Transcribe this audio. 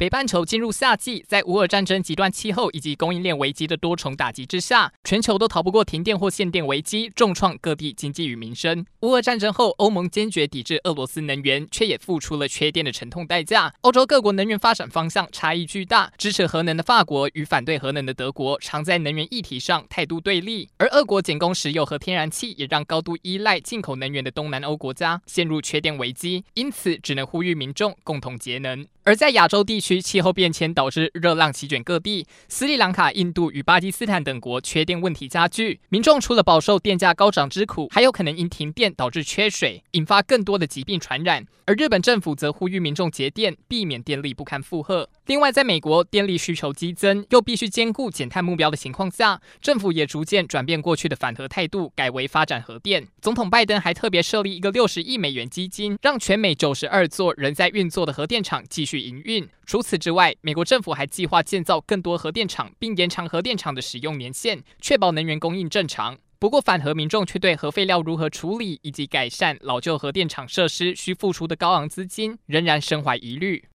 北半球进入夏季，在乌俄战争、极端气候以及供应链危机的多重打击之下，全球都逃不过停电或限电危机，重创各地经济与民生。乌俄战争后，欧盟坚决抵制俄罗斯能源，却也付出了缺电的沉痛代价。欧洲各国能源发展方向差异巨大，支持核能的法国与反对核能的德国，常在能源议题上态度对立。而俄国减供石油和天然气，也让高度依赖进口能源的东南欧国家陷入缺电危机，因此只能呼吁民众共同节能。而在亚洲地区区，气候变迁导致热浪席卷各地，斯里兰卡、印度与巴基斯坦等国缺电问题加剧，民众除了饱受电价高涨之苦，还有可能因停电导致缺水，引发更多的疾病传染。而日本政府则呼吁民众节电，避免电力不堪负荷。另外，在美国电力需求激增，又必须兼顾减碳目标的情况下，政府也逐渐转变过去的反核态度，改为发展核电。总统拜登还特别设立一个六十亿美元基金，让全美九十二座仍在运作的核电厂继续营运。除此之外，美国政府还计划建造更多核电厂，并延长核电厂的使用年限，确保能源供应正常。不过，反核民众却对核废料如何处理以及改善老旧核电厂设施需付出的高昂资金，仍然身怀疑虑。